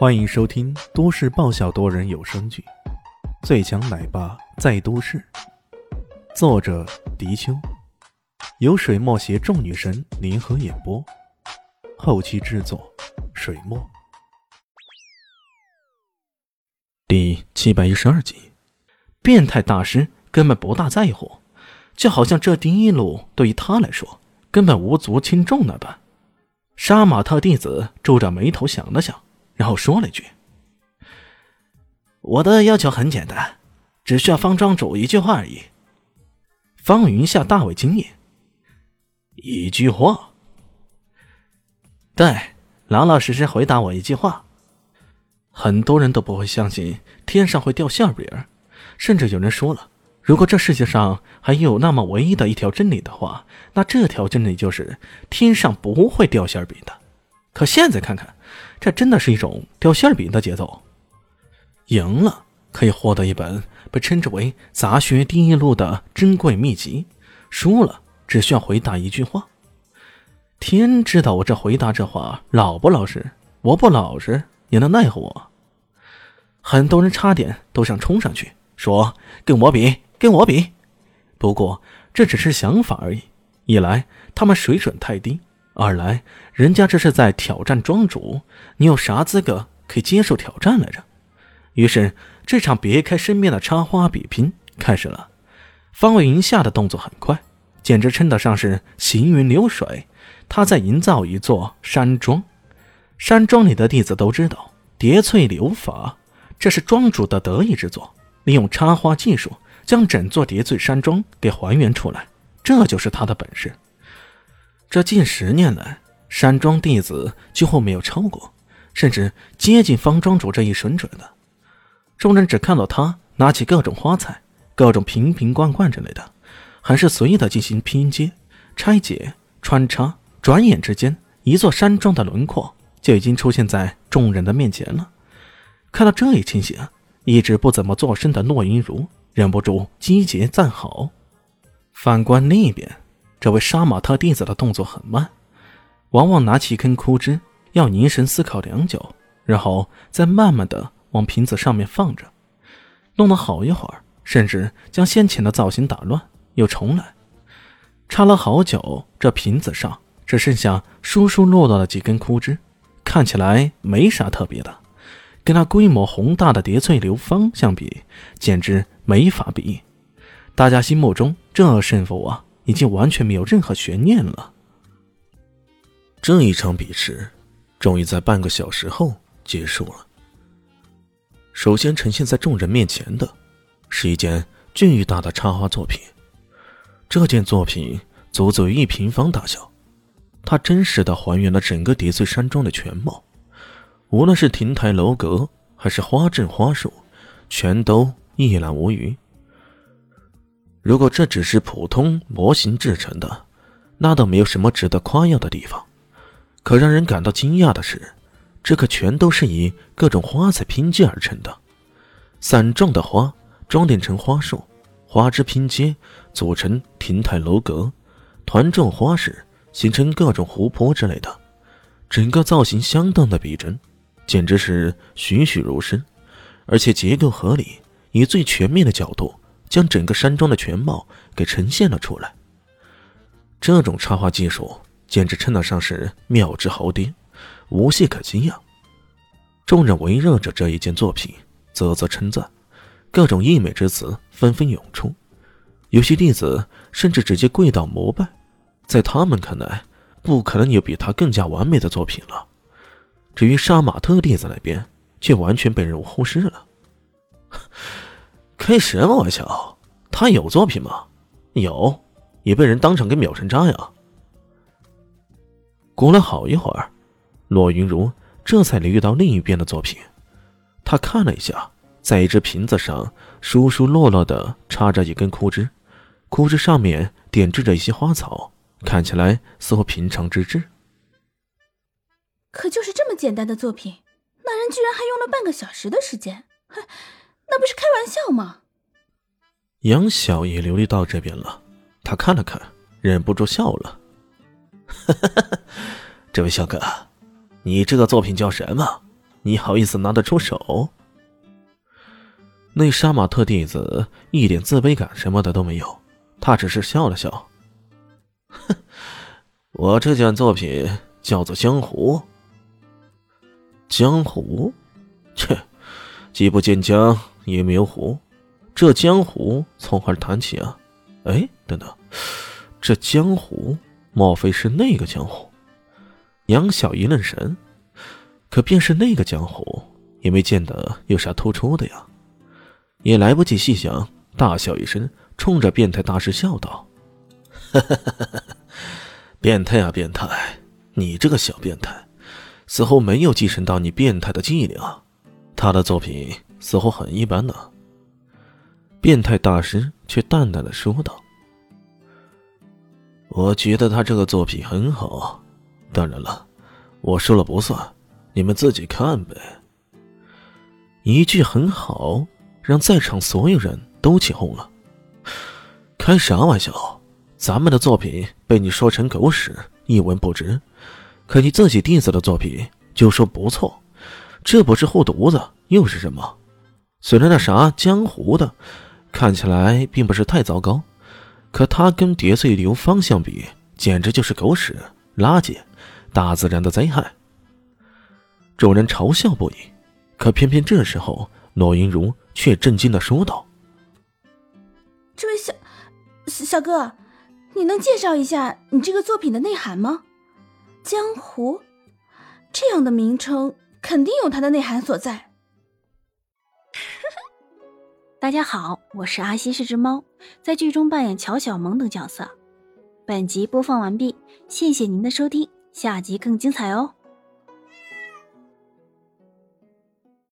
欢迎收听都市爆笑多人有声剧《最强奶爸在都市》，作者：迪秋，由水墨携众女神联合演播，后期制作：水墨。第七百一十二集，变态大师根本不大在乎，就好像这第一路对于他来说根本无足轻重那般。杀马特弟子皱着眉头想了想。然后说了一句：“我的要求很简单，只需要方庄主一句话而已。”方云夏大为惊艳，一句话？对，老老实实回答我一句话。很多人都不会相信天上会掉馅饼，甚至有人说了，如果这世界上还有那么唯一的一条真理的话，那这条真理就是天上不会掉馅饼的。可现在看看。这真的是一种掉馅饼的节奏。赢了可以获得一本被称之为“杂学第一录”的珍贵秘籍，输了只需要回答一句话。天知道我这回答这话老不老实，我不老实也能奈何我？很多人差点都想冲上去说：“跟我比，跟我比！”不过这只是想法而已。一来他们水准太低。二来，人家这是在挑战庄主，你有啥资格可以接受挑战来着？于是，这场别开生面的插花比拼开始了。方伟云下的动作很快，简直称得上是行云流水。他在营造一座山庄，山庄里的弟子都知道叠翠流法，这是庄主的得意之作。利用插花技术，将整座叠翠山庄给还原出来，这就是他的本事。这近十年来，山庄弟子几乎没有超过，甚至接近方庄主这一水准的。众人只看到他拿起各种花材、各种瓶瓶罐罐之类的，很是随意的进行拼接、拆解、穿插，转眼之间，一座山庄的轮廓就已经出现在众人的面前了。看到这一情形，一直不怎么作声的洛云如忍不住击节赞好。反观另一边。这位杀马特弟子的动作很慢，往往拿起一根枯枝，要凝神思考良久，然后再慢慢的往瓶子上面放着，弄了好一会儿，甚至将先前的造型打乱，又重来。插了好久，这瓶子上只剩下疏疏落落的几根枯枝，看起来没啥特别的，跟那规模宏大的叠翠流芳相比，简直没法比。大家心目中这胜负啊！已经完全没有任何悬念了。这一场比试终于在半个小时后结束了。首先呈现在众人面前的，是一件巨大的插花作品。这件作品足足一平方大小，它真实的还原了整个叠翠山庄的全貌，无论是亭台楼阁还是花阵花树，全都一览无余。如果这只是普通模型制成的，那倒没有什么值得夸耀的地方。可让人感到惊讶的是，这可全都是以各种花材拼接而成的。伞状的花装点成花束，花枝拼接组成亭台楼阁，团状花式形成各种湖泊之类的，整个造型相当的逼真，简直是栩栩如生，而且结构合理，以最全面的角度。将整个山庄的全貌给呈现了出来。这种插画技术简直称得上是妙之豪巅，无懈可击呀！众人围绕着这一件作品啧啧称赞，各种溢美之词纷纷涌出。有些弟子甚至直接跪倒膜拜，在他们看来，不可能有比他更加完美的作品了。至于杀马特弟子那边，却完全被人忽视了。开什么玩笑？他有作品吗？有，也被人当场给秒成渣呀！过了好一会儿，骆云如这才留意到另一边的作品。他看了一下，在一只瓶子上疏疏落落的插着一根枯枝，枯枝上面点缀着一些花草，看起来似乎平常之至。可就是这么简单的作品，那人居然还用了半个小时的时间，哼！那不是开玩笑吗？杨晓也流利到这边了，他看了看，忍不住笑了。这位小哥，你这个作品叫什么？你好意思拿得出手？那杀马特弟子一点自卑感什么的都没有，他只是笑了笑。哼，我这件作品叫做《江湖》。江湖，既不见江，也没有湖，这江湖从何谈起啊？哎，等等，这江湖莫非是那个江湖？杨小一愣神，可便是那个江湖，也没见得有啥突出的呀。也来不及细想，大笑一声，冲着变态大师笑道：“变态啊，变态！你这个小变态，似乎没有继承到你变态的伎俩。他的作品似乎很一般呢。”变态大师却淡淡的说道：“我觉得他这个作品很好，当然了，我说了不算，你们自己看呗。”一句很好。让在场所有人都起哄了。开啥玩笑？咱们的作品被你说成狗屎，一文不值，可你自己弟子的作品就说不错，这不是护犊子又是什么？虽然那啥江湖的看起来并不是太糟糕，可他跟叠碎流芳相比，简直就是狗屎垃圾，大自然的灾害。众人嘲笑不已，可偏偏这时候。诺云如却震惊的说道：“这位小小哥，你能介绍一下你这个作品的内涵吗？江湖这样的名称肯定有它的内涵所在。”大家好，我是阿西是只猫，在剧中扮演乔小萌等角色。本集播放完毕，谢谢您的收听，下集更精彩哦。